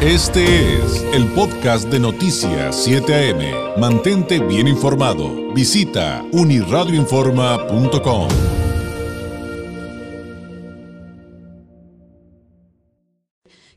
Este es el podcast de Noticias 7 AM. Mantente bien informado. Visita uniradioinforma.com.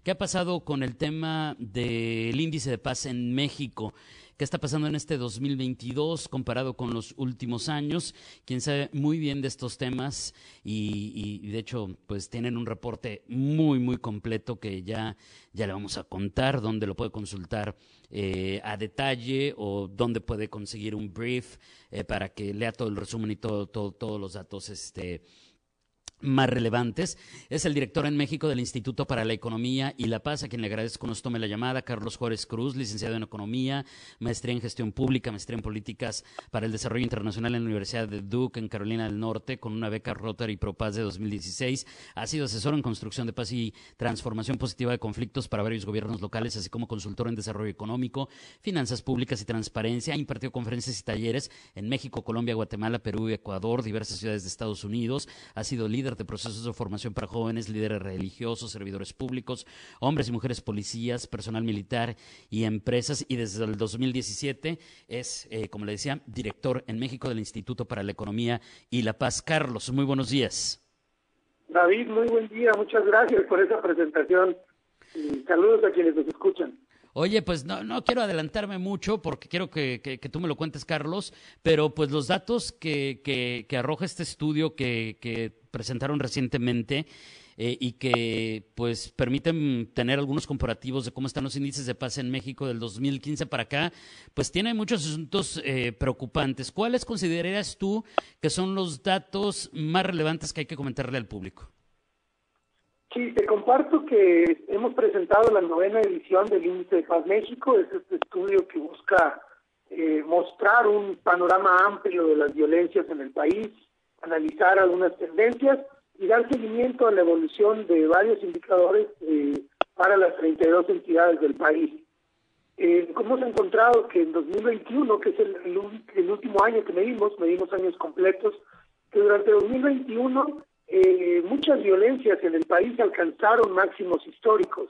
¿Qué ha pasado con el tema del índice de paz en México? Qué está pasando en este 2022 comparado con los últimos años. Quien sabe muy bien de estos temas y, de hecho pues tienen un reporte muy muy completo que ya, ya le vamos a contar, donde lo puede consultar eh, a detalle o dónde puede conseguir un brief eh, para que lea todo el resumen y todo, todo, todos los datos este, más relevantes. Es el director en México del Instituto para la Economía y la Paz, a quien le agradezco nos tome la llamada, Carlos Juárez Cruz, licenciado en Economía, maestría en Gestión Pública, maestría en Políticas para el Desarrollo Internacional en la Universidad de Duke, en Carolina del Norte, con una beca Rotary Pro Paz de 2016. Ha sido asesor en construcción de paz y transformación positiva de conflictos para varios gobiernos locales, así como consultor en desarrollo económico, finanzas públicas y transparencia. Ha impartido conferencias y talleres en México, Colombia, Guatemala, Perú Ecuador, diversas ciudades de Estados Unidos. Ha sido líder de procesos de formación para jóvenes, líderes religiosos, servidores públicos, hombres y mujeres policías, personal militar y empresas. Y desde el 2017 es, eh, como le decía, director en México del Instituto para la Economía y la Paz. Carlos, muy buenos días. David, muy buen día. Muchas gracias por esa presentación. Saludos a quienes nos escuchan. Oye, pues no, no quiero adelantarme mucho porque quiero que, que, tú me lo cuentes, Carlos, pero pues los datos que, que, que arroja este estudio que, que presentaron recientemente eh, y que pues permiten tener algunos comparativos de cómo están los índices de paz en México del 2015 para acá, pues tiene muchos asuntos eh, preocupantes. ¿Cuáles considerarías tú que son los datos más relevantes que hay que comentarle al público? Sí, te comparto que hemos presentado la novena edición del Índice de Paz México. Es este estudio que busca eh, mostrar un panorama amplio de las violencias en el país, analizar algunas tendencias y dar seguimiento a la evolución de varios indicadores eh, para las 32 entidades del país. Eh, hemos encontrado que en 2021, que es el, el último año que medimos, medimos años completos, que durante 2021 eh, muchas violencias en el país alcanzaron máximos históricos,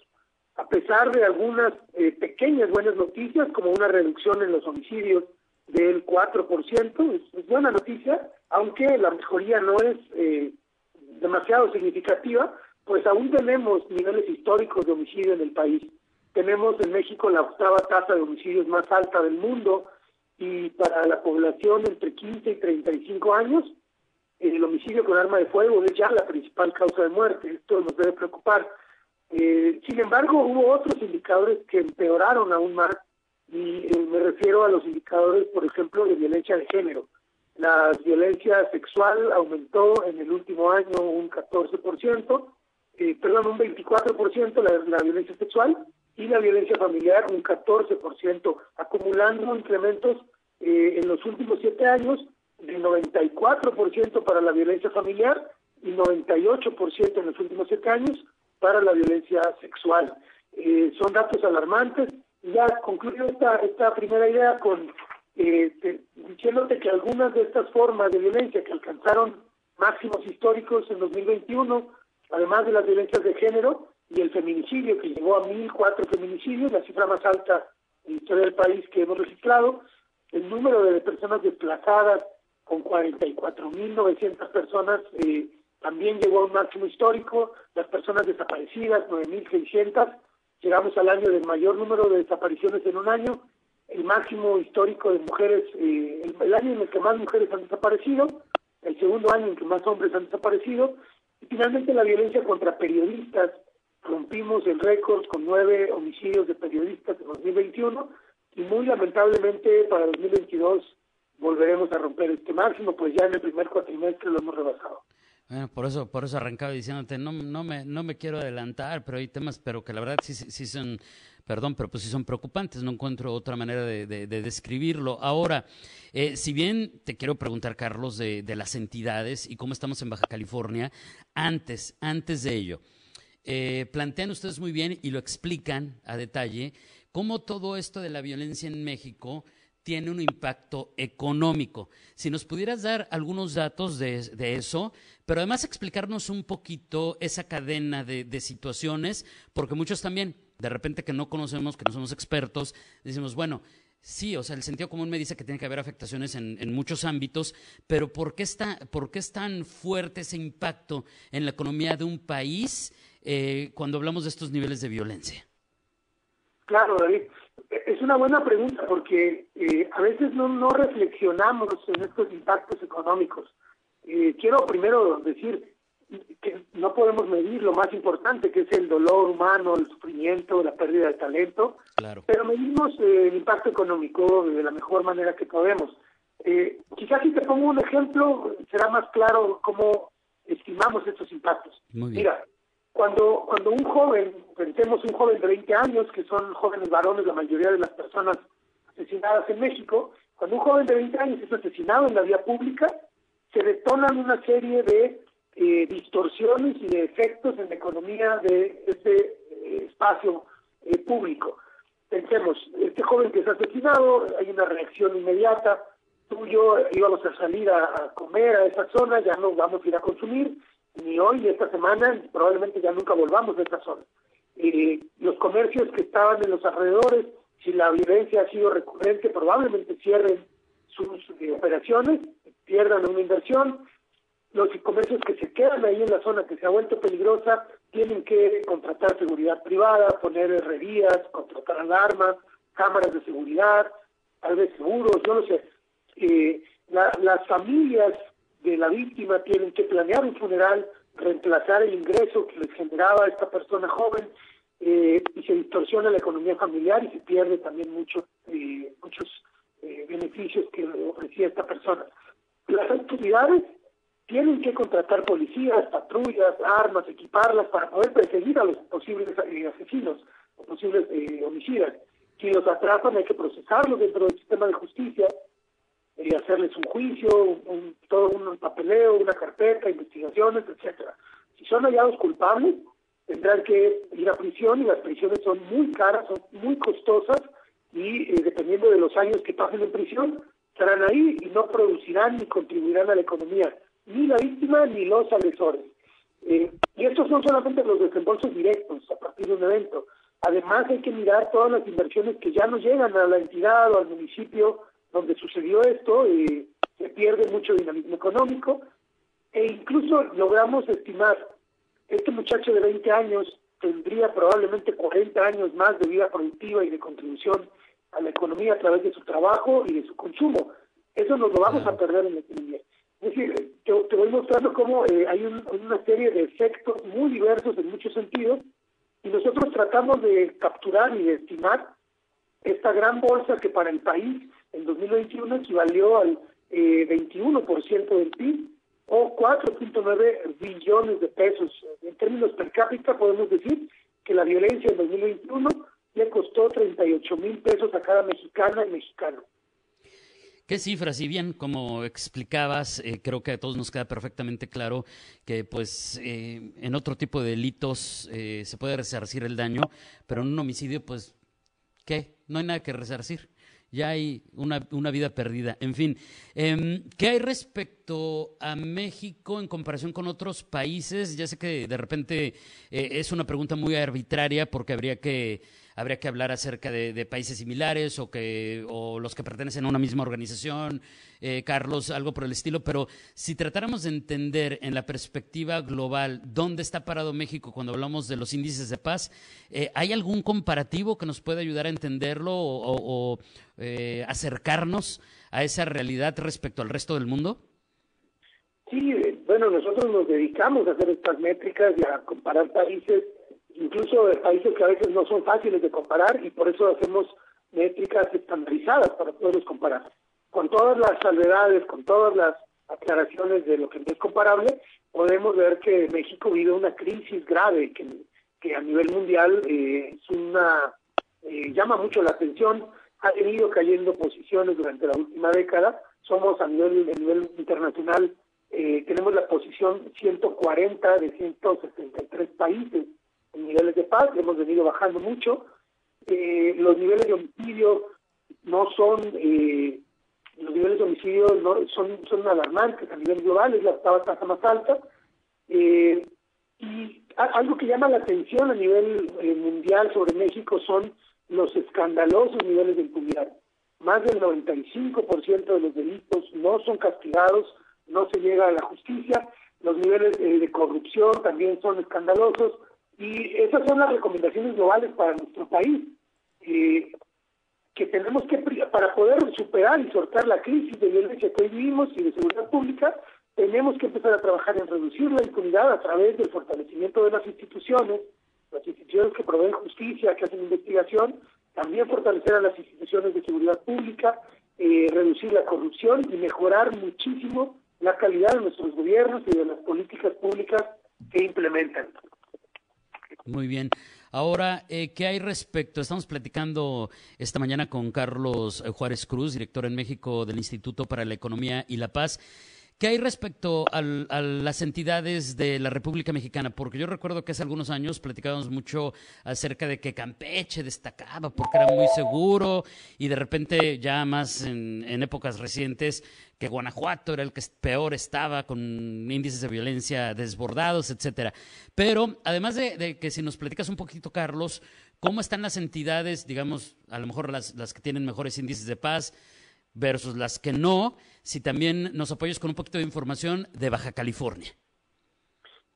a pesar de algunas eh, pequeñas buenas noticias, como una reducción en los homicidios del 4%, es, es buena noticia, aunque la mejoría no es eh, demasiado significativa, pues aún tenemos niveles históricos de homicidio en el país. Tenemos en México la octava tasa de homicidios más alta del mundo y para la población entre 15 y 35 años el homicidio con arma de fuego es ya la principal causa de muerte, esto nos debe preocupar. Eh, sin embargo, hubo otros indicadores que empeoraron aún más y eh, me refiero a los indicadores, por ejemplo, de violencia de género. La violencia sexual aumentó en el último año un 14%, eh, perdón, un 24% la, la violencia sexual y la violencia familiar un 14%, acumulando incrementos eh, en los últimos siete años del 94% para la violencia familiar y 98% en los últimos siete años para la violencia sexual. Eh, son datos alarmantes. Ya concluyo esta, esta primera idea con eh, diciéndote que algunas de estas formas de violencia que alcanzaron máximos históricos en 2021, además de las violencias de género y el feminicidio, que llegó a 1.004 feminicidios, la cifra más alta en la historia del país que hemos registrado, el número de personas desplazadas con 44.900 personas, eh, también llegó a un máximo histórico, las personas desaparecidas, 9.600, llegamos al año del mayor número de desapariciones en un año, el máximo histórico de mujeres, eh, el, año en el que más mujeres han desaparecido, el segundo año en que más hombres han desaparecido, y finalmente la violencia contra periodistas, rompimos el récord con nueve homicidios de periodistas en 2021, y muy lamentablemente para 2022 volveremos a romper este máximo, pues ya en el primer cuatrimestre lo hemos rebasado. Bueno, por eso, por eso arrancaba diciéndote, no, no me, no me quiero adelantar, pero hay temas, pero que la verdad sí, sí son, perdón, pero pues sí son preocupantes, no encuentro otra manera de, de, describirlo. Ahora, eh, si bien te quiero preguntar, Carlos, de, de, las entidades y cómo estamos en Baja California, antes, antes de ello, eh, plantean ustedes muy bien y lo explican a detalle, cómo todo esto de la violencia en México tiene un impacto económico. Si nos pudieras dar algunos datos de, eso, pero además explicarnos un poquito esa cadena de, situaciones, porque muchos también de repente que no conocemos, que no somos expertos, decimos, bueno, sí, o sea, el sentido común me dice que tiene que haber afectaciones en, en muchos ámbitos, pero ¿por qué, está, ¿por qué es tan fuerte ese impacto en la economía de un país eh, cuando hablamos de estos niveles de violencia? Claro, David. Es una buena pregunta porque eh, a veces no, no reflexionamos en estos impactos económicos. Eh, quiero primero decir que no podemos medir lo más importante, que es el dolor humano, el sufrimiento, la pérdida de talento, Claro. pero medimos eh, el impacto económico de la mejor manera que podemos. Eh, quizás si te pongo un ejemplo, será más claro cómo estimamos estos impactos. Muy bien. Mira, cuando, cuando un joven, pensemos un joven de 20 años, que son jóvenes varones, la mayoría de las personas asesinadas en México, cuando un joven de 20 años es asesinado en la vía pública, se detonan una serie de eh, distorsiones y de efectos en la economía de este eh, espacio eh, público. Pensemos, este joven que es asesinado, hay una reacción inmediata, tú y yo íbamos a salir a, a comer a esa zona, ya no vamos a ir a consumir, ni hoy ni esta semana, probablemente ya nunca volvamos a esa zona. Los comercios que estaban en los alrededores, si la violencia ha sido recurrente, probablemente cierren sus eh, operaciones, pierdan una inversión. Los comercios que se quedan ahí en la zona que se ha vuelto peligrosa tienen que contratar seguridad privada, poner herrerías, contratar alarmas, cámaras de seguridad, tal vez seguros, yo no sé. Eh, la- las familias de la víctima tienen que planear un funeral, reemplazar el ingreso que les generaba esta persona joven eh, y se distorsiona la economía familiar y se pierde también mucho, eh, muchos eh, beneficios que ofrecía esta persona. Las autoridades tienen que contratar policías, patrullas, armas, equiparlas para poder perseguir a los posibles eh, asesinos o posibles eh, homicidas. Si los atrapan hay que procesarlos dentro del sistema de justicia, eh, hacerles un juicio, un, todo un papeleo, una carpeta, investigaciones, etcétera. Si son hallados culpables, tendrán que ir a prisión y las prisiones son muy caras, son muy costosas y eh, dependiendo de los años que pasen en prisión, estarán ahí y no producirán ni contribuirán a la economía, ni la víctima ni los agresores. Eh, y estos son solamente los desembolsos directos a partir de un evento. Además hay que mirar todas las inversiones que ya no llegan a la entidad o al municipio donde sucedió esto, eh, se pierde mucho dinamismo económico e incluso logramos estimar, este muchacho de 20 años tendría probablemente 40 años más de vida productiva y de contribución a la economía a través de su trabajo y de su consumo. Eso nos lo vamos a perder en la economía. Es decir, te, te voy mostrando cómo eh, hay un- una serie de efectos muy diversos en muchos sentidos y nosotros tratamos de capturar y de estimar esta gran bolsa que para el país en 2021 equivalió al eh, 21% del PIB o 4.9 billones de pesos. En términos per cápita podemos decir que la violencia en 2021 le costó 38 mil pesos a cada mexicana y mexicano. ¿Qué cifras? Y bien, como explicabas, eh, creo que a todos nos queda perfectamente claro que pues eh, en otro tipo de delitos eh, se puede resarcir el daño, pero en un homicidio, pues, ¿qué? No hay nada que resarcir. Ya hay una, una vida perdida. En fin, em, ¿qué hay respecto a México en comparación con otros países? Ya sé que de repente eh, es una pregunta muy arbitraria porque habría que habría que hablar acerca de, países similares o que o los que pertenecen a una misma organización, eh, Carlos, algo por el estilo. Pero si tratáramos de entender en la perspectiva global dónde está parado México cuando hablamos de los índices de paz, eh, ¿hay algún comparativo que nos pueda ayudar a entenderlo o, eh, acercarnos a esa realidad respecto al resto del mundo? Sí, eh, bueno, nosotros nos dedicamos a hacer estas métricas y a comparar países, incluso de países que a veces no son fáciles de comparar y por eso hacemos métricas estandarizadas para poderlos comparar. Con todas las salvedades, con todas las aclaraciones de lo que no es comparable, podemos ver que México vive una crisis grave que, que a nivel mundial eh, es una eh, llama mucho la atención, ha venido cayendo posiciones durante la última década, somos a nivel, a nivel internacional eh, tenemos la posición 140 de 163 países niveles de paz, hemos venido bajando mucho. Eh, los niveles de homicidio no son, eh, los niveles de homicidio no son, son alarmantes a nivel global, es la tasa más alta. Eh, y algo que llama la atención a nivel eh, mundial sobre México son los escandalosos niveles de impunidad. Más del 95% de los delitos no son castigados, no se llega a la justicia, los niveles eh, de corrupción también son escandalosos y esas son las recomendaciones globales para nuestro país. Eh, que tenemos que, para poder superar y sortar la crisis de violencia que hoy vivimos y de seguridad pública, tenemos que empezar a trabajar en reducir la impunidad a través del fortalecimiento de las instituciones, las instituciones que proveen justicia, que hacen investigación, también fortalecer a las instituciones de seguridad pública, eh, reducir la corrupción y mejorar muchísimo la calidad de nuestros gobiernos y de las políticas públicas que implementan. Muy bien. Ahora, eh, ¿qué hay respecto? Estamos platicando esta mañana con Carlos Juárez Cruz, director en México del Instituto para la Economía y la Paz. ¿Qué hay respecto a las entidades de la República Mexicana? Porque yo recuerdo que hace algunos años platicábamos mucho acerca de que Campeche destacaba porque era muy seguro y de repente ya más en, épocas recientes que Guanajuato era el que peor estaba con índices de violencia desbordados, etcétera. Pero además de, de, que si nos platicas un poquito, Carlos, ¿cómo están las entidades, digamos, a lo mejor las, las que tienen mejores índices de paz? Versus las que no, si también nos apoyas con un poquito de información de Baja California.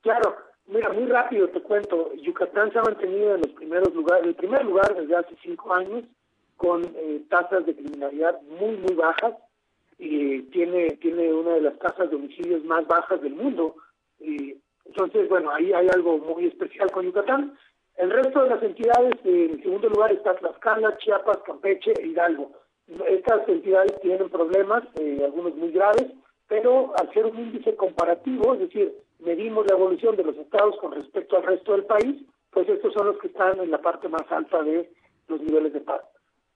Claro, mira, muy rápido te cuento, Yucatán se ha mantenido en los primeros lugares, el primer lugar desde hace cinco años, con eh, tasas de criminalidad muy, muy bajas, y tiene, tiene una de las tasas de homicidios más bajas del mundo. Y, entonces, bueno, ahí hay algo muy especial con Yucatán. El resto de las entidades, en segundo lugar está Tlaxcala, Chiapas, Campeche e Hidalgo estas entidades tienen problemas, eh, algunos muy graves, pero al ser un índice comparativo, es decir, medimos la evolución de los estados con respecto al resto del país, pues estos son los que están en la parte más alta de los niveles de paz.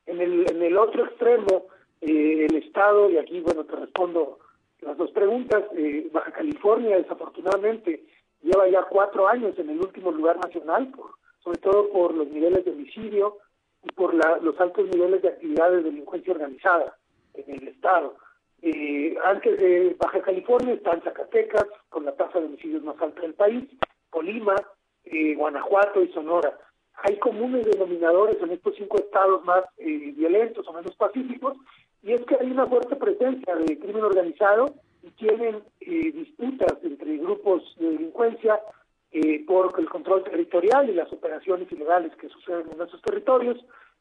En el, en el otro extremo, eh, el estado, y aquí, bueno, te respondo las dos preguntas, eh, Baja California desafortunadamente lleva ya cuatro años en el último lugar nacional, sobre todo por los niveles de homicidio, y por los altos niveles de actividad de delincuencia organizada en el Estado. Eh, antes de Baja California están Zacatecas, con la tasa de homicidios más alta del país, Colima, eh, Guanajuato y Sonora. Hay comunes denominadores en estos cinco estados más eh, violentos o menos pacíficos, y es que hay una fuerte presencia de crimen organizado y tienen disputas entre grupos de delincuencia eh, por el control territorial y las operaciones ilegales que suceden en nuestros territorios.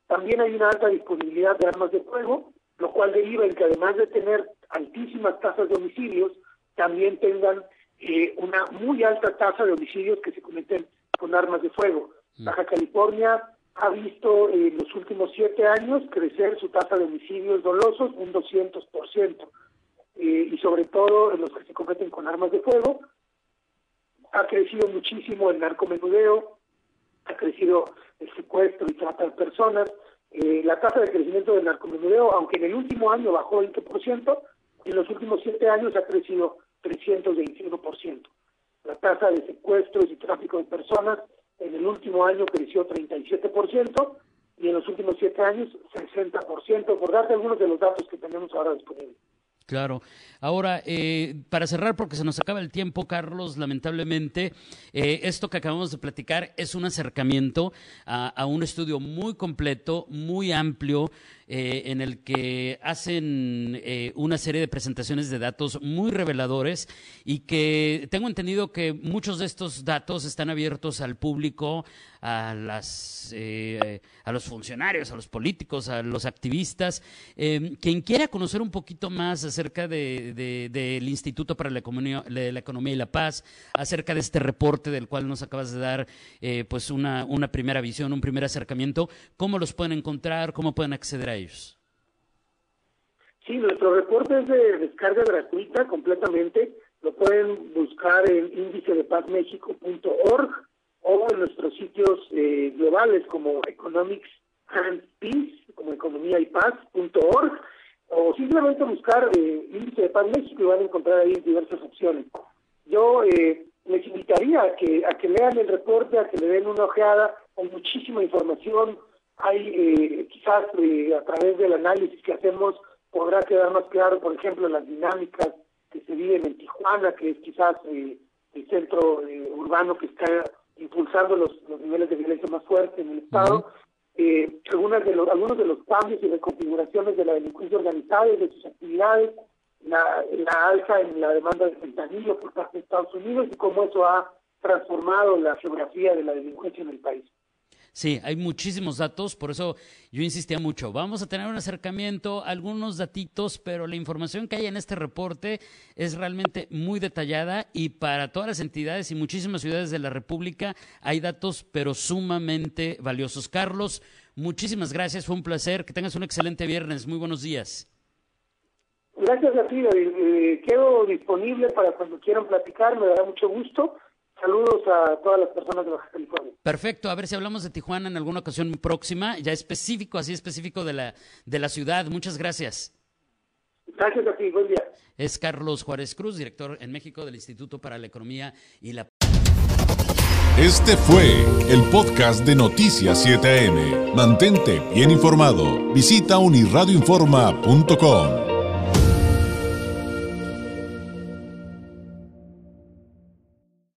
También hay una alta disponibilidad de armas de fuego, lo cual deriva en que además de tener altísimas tasas de homicidios, también tengan eh, una muy alta tasa de homicidios que se cometen con armas de fuego. Mm. Baja California ha visto en los últimos siete años crecer su tasa de homicidios dolosos un 200%, eh, y sobre todo en los que se cometen con armas de fuego, ha crecido muchísimo el narcomenudeo, ha crecido el secuestro y trata de personas. Eh, la tasa de crecimiento del narcomenudeo, aunque en el último año bajó 20%, en los últimos siete años ha crecido 321%. La tasa de secuestros y tráfico de personas en el último año creció 37% y en los últimos siete años 60%, por darte algunos de los datos que tenemos ahora disponibles. Claro. Ahora, eh, para cerrar, porque se nos acaba el tiempo, Carlos, lamentablemente, eh, esto que acabamos de platicar es un acercamiento a, un estudio muy completo, muy amplio, eh, en el que hacen una serie de presentaciones de datos muy reveladores y que tengo entendido que muchos de estos datos están abiertos al público, a, las, a los funcionarios, a los políticos, a los activistas. quien quiera conocer un poquito más acerca de del Instituto para la Economía, la Economía y la Paz, acerca de este reporte del cual nos acabas de dar eh, pues una, una primera visión, un primer acercamiento. ¿Cómo los pueden encontrar? ¿Cómo pueden acceder a ellos? Sí, nuestro reporte es de descarga gratuita completamente. Lo pueden buscar en índice-de-paz-méxico.org o en nuestros sitios eh, globales como Economics and Peace, como economía y paz.org o simplemente buscar eh, índice de paz México y van a encontrar ahí diversas opciones. Yo eh, les invitaría a que, a que lean el reporte, a que le den una ojeada, hay muchísima información, hay eh, quizás eh, a través del análisis que hacemos podrá quedar más claro, por ejemplo, las dinámicas que se viven en Tijuana, que es quizás el centro urbano que está impulsando los, niveles de violencia más fuertes en el Estado. Eh, algunas de los, algunos de los cambios y reconfiguraciones de la delincuencia organizada y de sus actividades, la, la alza en la demanda de fentanilo por parte de Estados Unidos y cómo eso ha transformado la geografía de la delincuencia en el país. Sí, hay muchísimos datos, por eso yo insistía mucho. Vamos a tener un acercamiento, algunos datitos, pero la información que hay en este reporte es realmente muy detallada y para todas las entidades y muchísimas ciudades de la República hay datos, pero sumamente valiosos. Carlos, muchísimas gracias, fue un placer, que tengas un excelente viernes, muy buenos días. Gracias a ti, eh, quedo disponible para cuando quieran platicar, me dará mucho gusto Saludos a todas las personas de Baja California. Perfecto, a ver si hablamos de Tijuana en alguna ocasión próxima, ya específico, así específico de la, de la ciudad. Muchas gracias. Gracias a ti, buen día. Es Carlos Juárez Cruz, director en México del Instituto para la Economía y la... Este fue el podcast de Noticias 7am. Mantente bien informado. Visita unirradioinforma.com.